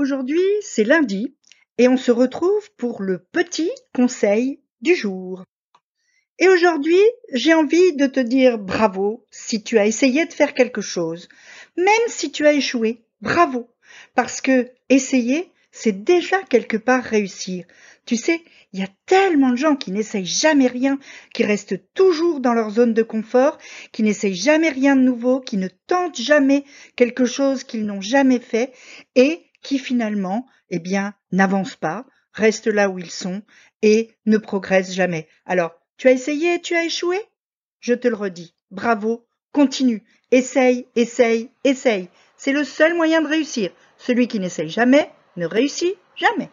Aujourd'hui, c'est lundi et on se retrouve pour le petit conseil du jour. Et aujourd'hui, j'ai envie de te dire bravo si tu as essayé de faire quelque chose. Même si tu as échoué, bravo. Parce que essayer, c'est déjà quelque part réussir. Tu sais, il y a tellement de gens qui n'essayent jamais rien, qui restent toujours dans leur zone de confort, qui n'essayent jamais rien de nouveau, qui ne tentent jamais quelque chose qu'ils n'ont jamais fait et qui finalement, eh bien, n'avancent pas, restent là où ils sont et ne progressent jamais. Alors, tu as essayé tu as échoué? Je te le redis, bravo, continue, essaye, essaye, essaye. C'est le seul moyen de réussir. Celui qui n'essaye jamais ne réussit jamais.